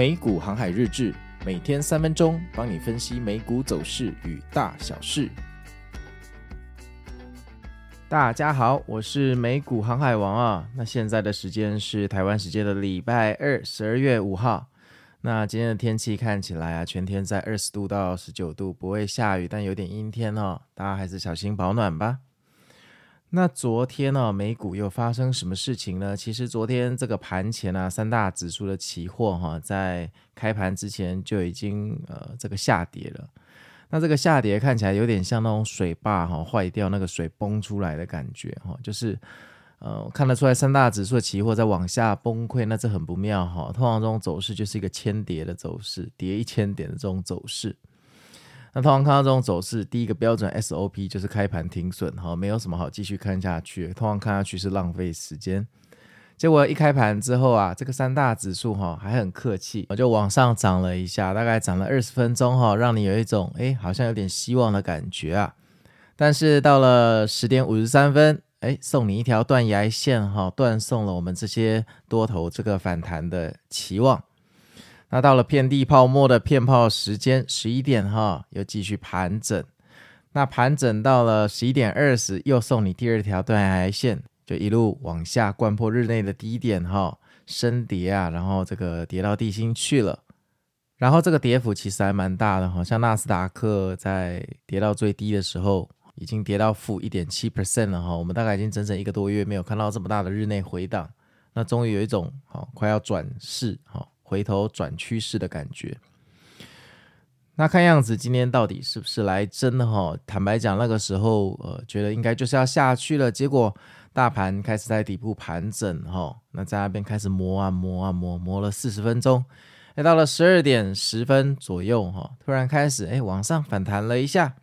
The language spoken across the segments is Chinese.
美股航海日志，每天三分钟，帮你分析美股走势与大小事。大家好，我是美股航海王啊。那现在的时间是台湾时间的礼拜二，十二月五号。那今天的天气看起来啊，全天在二十度到十九度，不会下雨，但有点阴天哦。大家还是小心保暖吧。那昨天呢、美股又发生什么事情呢？其实昨天这个盘前啊，三大指数的期货哈、在开盘之前就已经呃这个下跌了。那这个下跌看起来有点像那种水坝哈、坏掉，那个水崩出来的感觉哈、就是呃看得出来三大指数的期货在往下崩溃，那这很不妙哈、通常这种走势就是一个千跌的走势，跌一千点的这种走势。那通常看到这种走势，第一个标准 SOP 就是开盘停损，哈，没有什么好继续看下去。通常看下去是浪费时间。结果一开盘之后啊，这个三大指数哈还很客气，我就往上涨了一下，大概涨了二十分钟哈，让你有一种哎好像有点希望的感觉啊。但是到了十点五十三分，哎，送你一条断崖线哈，断送了我们这些多头这个反弹的期望。那到了遍地泡沫的骗泡时间，十一点哈，又继续盘整。那盘整到了十一点二十，又送你第二条断崖线，就一路往下掼破日内的低点哈，升跌啊，然后这个跌到地心去了。然后这个跌幅其实还蛮大的哈，像纳斯达克在跌到最低的时候，已经跌到负一点七 percent 了哈。我们大概已经整整一个多月没有看到这么大的日内回档，那终于有一种好快要转势哈。回头转趋势的感觉，那看样子今天到底是不是来真的哈？坦白讲，那个时候呃，觉得应该就是要下去了，结果大盘开始在底部盘整哈，那在那边开始磨啊磨啊磨，磨了四十分钟，哎，到了十二点十分左右哈，突然开始哎往上反弹了一下，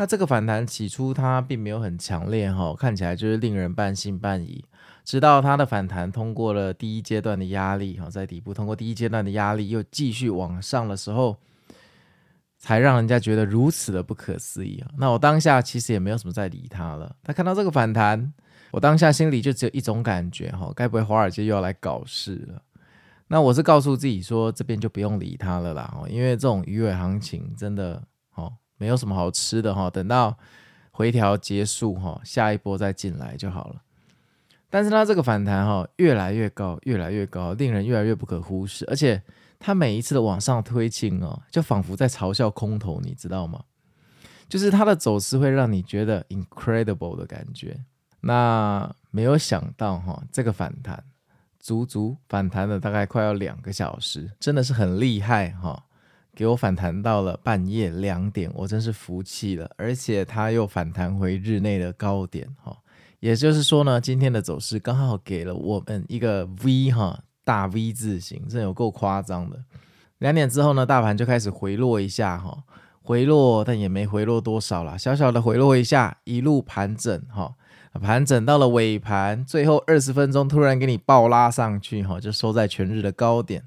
那这个反弹起初它并没有很强烈哈，看起来就是令人半信半疑。直到它的反弹通过了第一阶段的压力，哈，在底部通过第一阶段的压力，又继续往上的时候，才让人家觉得如此的不可思议啊！那我当下其实也没有什么在理它了。他看到这个反弹，我当下心里就只有一种感觉，哈，该不会华尔街又要来搞事了？那我是告诉自己说，这边就不用理它了啦，因为这种鱼尾行情真的，哦，没有什么好吃的哈，等到回调结束，哈，下一波再进来就好了。但是它这个反弹哈，越来越高，越来越高，令人越来越不可忽视。而且它每一次的往上推进哦，就仿佛在嘲笑空头，你知道吗？就是它的走势会让你觉得 incredible 的感觉。那没有想到哈，这个反弹足足反弹了大概快要两个小时，真的是很厉害哈！给我反弹到了半夜两点，我真是服气了。而且它又反弹回日内的高点哈。也就是说呢，今天的走势刚好给了我们一个 V 哈，大 V 字形，这有够夸张的。两点之后呢，大盘就开始回落一下哈，回落但也没回落多少啦，小小的回落一下，一路盘整哈，盘整到了尾盘，最后二十分钟突然给你爆拉上去哈，就收在全日的高点。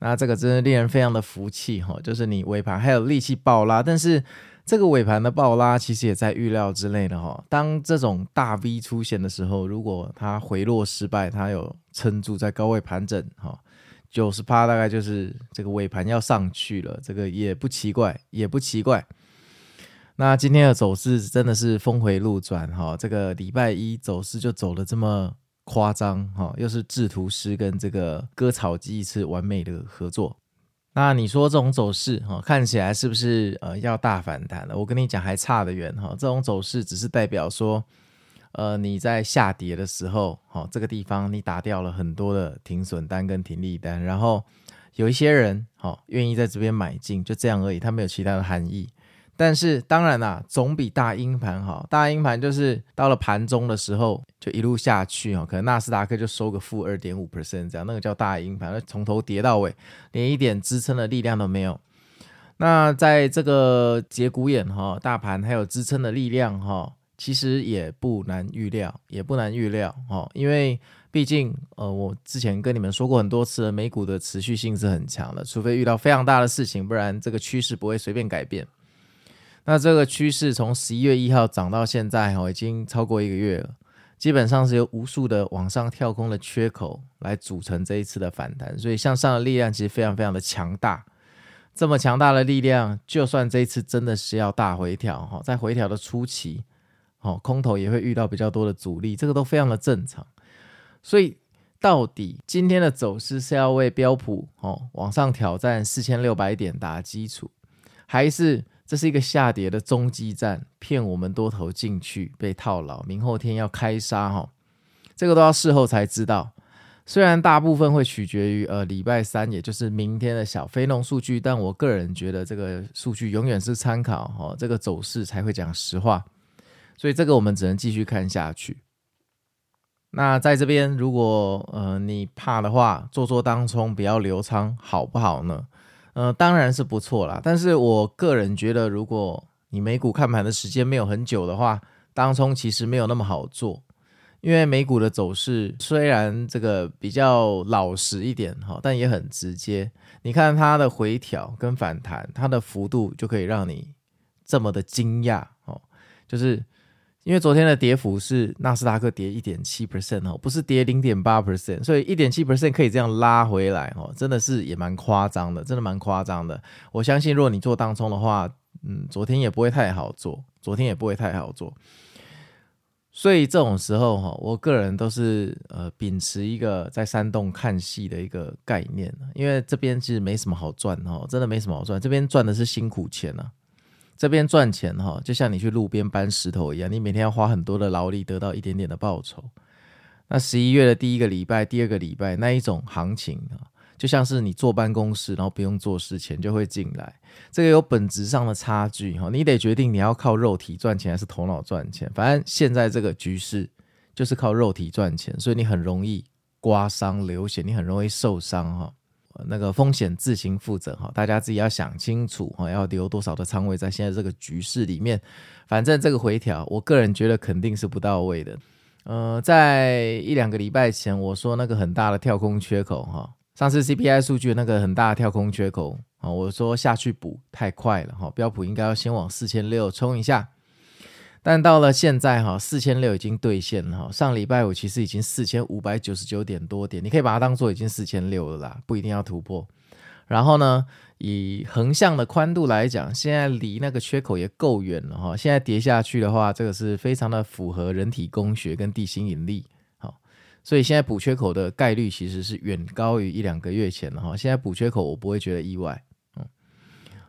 那这个真的令人非常的服气哈，就是你尾盘还有力气爆拉，但是。这个尾盘的爆拉其实也在预料之内的哈。当这种大 V 出现的时候，如果它回落失败，它有撑住在高位盘整哈，九十趴大概就是这个尾盘要上去了，这个也不奇怪，也不奇怪。那今天的走势真的是峰回路转哈，这个礼拜一走势就走得这么夸张哈，又是制图师跟这个割草机一次完美的合作。那你说这种走势哈，看起来是不是呃要大反弹了？我跟你讲还差得远哈。这种走势只是代表说，呃你在下跌的时候，哈这个地方你打掉了很多的停损单跟停利单，然后有一些人哈愿意在这边买进，就这样而已，它没有其他的含义。但是当然啦，总比大阴盘好。大阴盘就是到了盘中的时候就一路下去哦，可能纳斯达克就收个负二点五 percent 这样，那个叫大阴盘，从头跌到尾，连一点支撑的力量都没有。那在这个节骨眼哈，大盘还有支撑的力量哈，其实也不难预料，也不难预料哈，因为毕竟呃，我之前跟你们说过很多次，美股的持续性是很强的，除非遇到非常大的事情，不然这个趋势不会随便改变。那这个趋势从十一月一号涨到现在哈，已经超过一个月了。基本上是由无数的往上跳空的缺口来组成这一次的反弹，所以向上的力量其实非常非常的强大。这么强大的力量，就算这一次真的是要大回调哈，在回调的初期，哦，空头也会遇到比较多的阻力，这个都非常的正常。所以，到底今天的走势是要为标普哦往上挑战四千六百点打基础，还是这是一个下跌的中继站，骗我们多头进去被套牢，明后天要开杀哈？这个都要事后才知道。虽然大部分会取决于呃礼拜三，也就是明天的小非农数据，但我个人觉得这个数据永远是参考哦，这个走势才会讲实话，所以这个我们只能继续看下去。那在这边，如果呃你怕的话，做做当冲不要留仓，好不好呢？呃，当然是不错啦，但是我个人觉得，如果你美股看盘的时间没有很久的话，当冲其实没有那么好做。因为美股的走势虽然这个比较老实一点哈，但也很直接。你看它的回调跟反弹，它的幅度就可以让你这么的惊讶哦。就是因为昨天的跌幅是纳斯达克跌一点七 percent 哦，不是跌零点八 percent，所以一点七 percent 可以这样拉回来哦，真的是也蛮夸张的，真的蛮夸张的。我相信如果你做当冲的话，嗯，昨天也不会太好做，昨天也不会太好做。所以这种时候哈，我个人都是呃秉持一个在山洞看戏的一个概念，因为这边其实没什么好赚哦，真的没什么好赚，这边赚的是辛苦钱呐，这边赚钱哈，就像你去路边搬石头一样，你每天要花很多的劳力得到一点点的报酬。那十一月的第一个礼拜、第二个礼拜那一种行情啊。就像是你坐办公室，然后不用做事，钱就会进来，这个有本质上的差距哈。你得决定你要靠肉体赚钱还是头脑赚钱。反正现在这个局势就是靠肉体赚钱，所以你很容易刮伤流血，你很容易受伤哈。那个风险自行负责哈，大家自己要想清楚哈，要留多少的仓位在现在这个局势里面。反正这个回调，我个人觉得肯定是不到位的。呃，在一两个礼拜前，我说那个很大的跳空缺口哈。上次 CPI 数据那个很大的跳空缺口啊，我说下去补太快了哈，标普应该要先往四千六冲一下，但到了现在哈，四千六已经兑现了哈，上礼拜五其实已经四千五百九十九点多点，你可以把它当做已经四千六了啦，不一定要突破。然后呢，以横向的宽度来讲，现在离那个缺口也够远了哈，现在跌下去的话，这个是非常的符合人体工学跟地心引力。所以现在补缺口的概率其实是远高于一两个月前了哈。现在补缺口我不会觉得意外，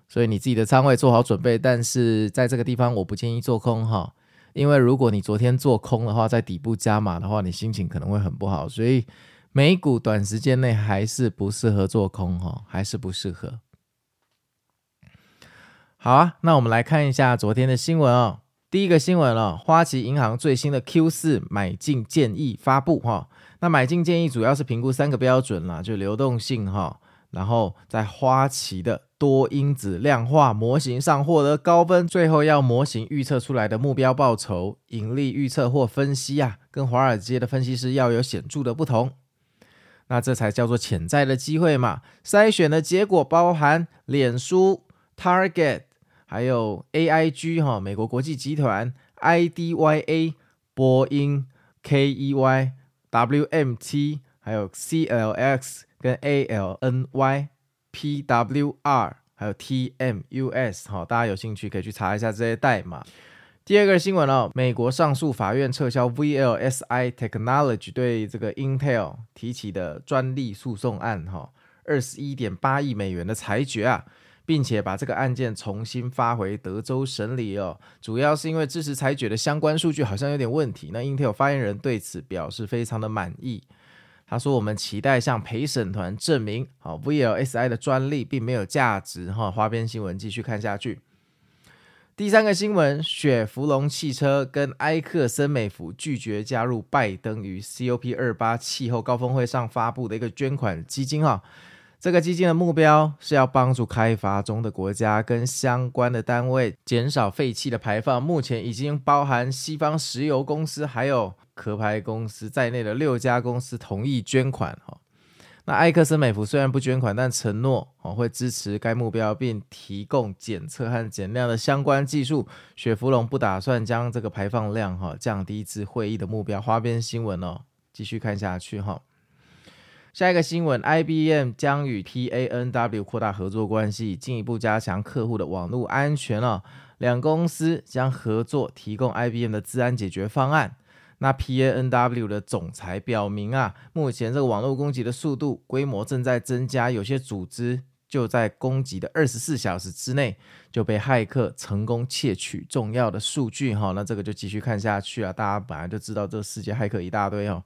所以你自己的仓位做好准备，但是在这个地方我不建议做空哈，因为如果你昨天做空的话，在底部加码的话，你心情可能会很不好。所以美股短时间内还是不适合做空哈，还是不适合。好啊，那我们来看一下昨天的新闻哦。第一个新闻了，花旗银行最新的 Q 四买进建议发布哈。那买进建议主要是评估三个标准啦，就流动性哈，然后在花旗的多因子量化模型上获得高分，最后要模型预测出来的目标报酬、盈利预测或分析啊，跟华尔街的分析师要有显著的不同。那这才叫做潜在的机会嘛。筛选的结果包含脸书、Target。还有 AIG 哈，美国国际集团 IDYA 波音 KEY WMT，还有 CLX 跟 ALNY PWR，还有 TMUS 哈，大家有兴趣可以去查一下这些代码。第二个新闻哦，美国上诉法院撤销 VLSI Technology 对这个 Intel 提起的专利诉讼案哈，二十一点八亿美元的裁决啊。并且把这个案件重新发回德州审理哦，主要是因为支持裁决的相关数据好像有点问题。那 Intel 发言人对此表示非常的满意，他说：“我们期待向陪审团证明，好 VLSI 的专利并没有价值。”哈，花边新闻继续看下去。第三个新闻，雪佛龙汽车跟埃克森美孚拒绝加入拜登于 COP 二八气候高峰会上发布的一个捐款基金哈。这个基金的目标是要帮助开发中的国家跟相关的单位减少废气的排放。目前已经包含西方石油公司还有壳牌公司在内的六家公司同意捐款。哈，那埃克森美孚虽然不捐款，但承诺哦会支持该目标，并提供检测和减量的相关技术。雪佛龙不打算将这个排放量哈降低至会议的目标。花边新闻哦，继续看下去哈。下一个新闻，IBM 将与 TANW 扩大合作关系，进一步加强客户的网络安全哦。两公司将合作提供 IBM 的治安解决方案。那 PANW 的总裁表明啊，目前这个网络攻击的速度、规模正在增加，有些组织就在攻击的二十四小时之内就被骇客成功窃取重要的数据哈。那这个就继续看下去啊，大家本来就知道这个世界骇客一大堆哦。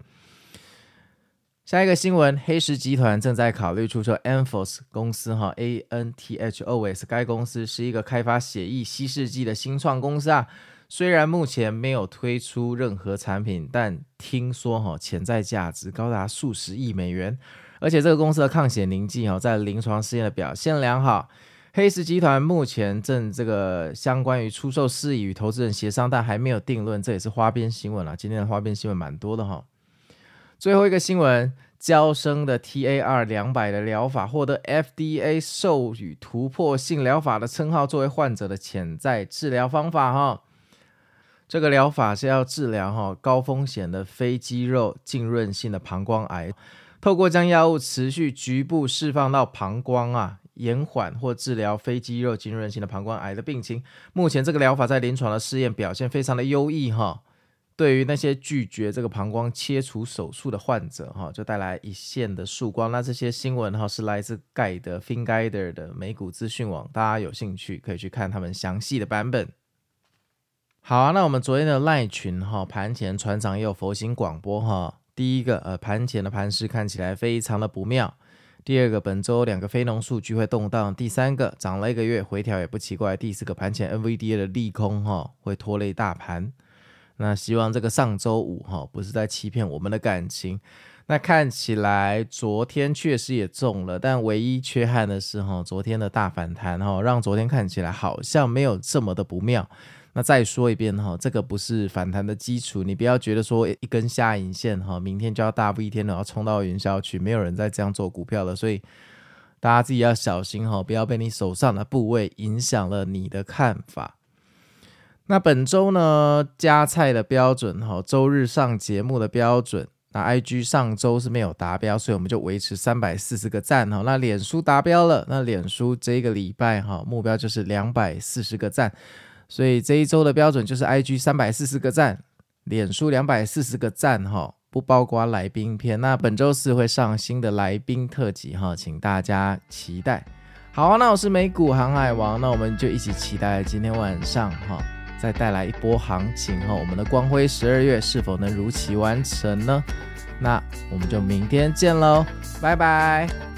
下一个新闻，黑石集团正在考虑出售 Anthos 公司哈，A N T H O S，该公司是一个开发血液稀释剂的新创公司啊。虽然目前没有推出任何产品，但听说哈潜在价值高达数十亿美元，而且这个公司的抗血凝剂哈在临床试验的表现良好。黑石集团目前正这个相关于出售事宜与投资人协商，但还没有定论。这也是花边新闻了，今天的花边新闻蛮多的哈。最后一个新闻，娇生的 TAR 两百的疗法获得 FDA 授予突破性疗法的称号，作为患者的潜在治疗方法哈。这个疗法是要治疗哈高风险的非肌肉浸润性的膀胱癌，透过将药物持续局部释放到膀胱啊，延缓或治疗非肌肉浸润性的膀胱癌的病情。目前这个疗法在临床的试验表现非常的优异哈，对于那些拒绝这个膀胱切除手术的患者哈，就带来一线的曙光。那这些新闻哈是来自盖德 （Fingider） 的美股资讯网，大家有兴趣可以去看他们详细的版本。好啊，那我们昨天的赖群哈盘前船长也有佛心广播哈。第一个呃盘前的盘势看起来非常的不妙。第二个本周两个非农数据会动荡。第三个涨了一个月回调也不奇怪。第四个盘前 NVDA 的利空哈会拖累大盘。那希望这个上周五哈不是在欺骗我们的感情。那看起来昨天确实也中了，但唯一缺憾的是哈昨天的大反弹哈让昨天看起来好像没有这么的不妙。那再说一遍哈，这个不是反弹的基础，你不要觉得说一根下影线哈，明天就要大不一天的要冲到云霄去，没有人再这样做股票了，所以大家自己要小心哈，不要被你手上的部位影响了你的看法。那本周呢，加菜的标准哈，周日上节目的标准，那 IG 上周是没有达标，所以我们就维持三百四十个赞哈。那脸书达标了，那脸书这个礼拜哈，目标就是两百四十个赞。所以这一周的标准就是 IG 三百四十个赞，脸书两百四十个赞哈，不包括来宾篇。那本周四会上新的来宾特辑哈，请大家期待。好，那我是美股航海王，那我们就一起期待今天晚上哈，再带来一波行情哈。我们的光辉十二月是否能如期完成呢？那我们就明天见喽，拜拜。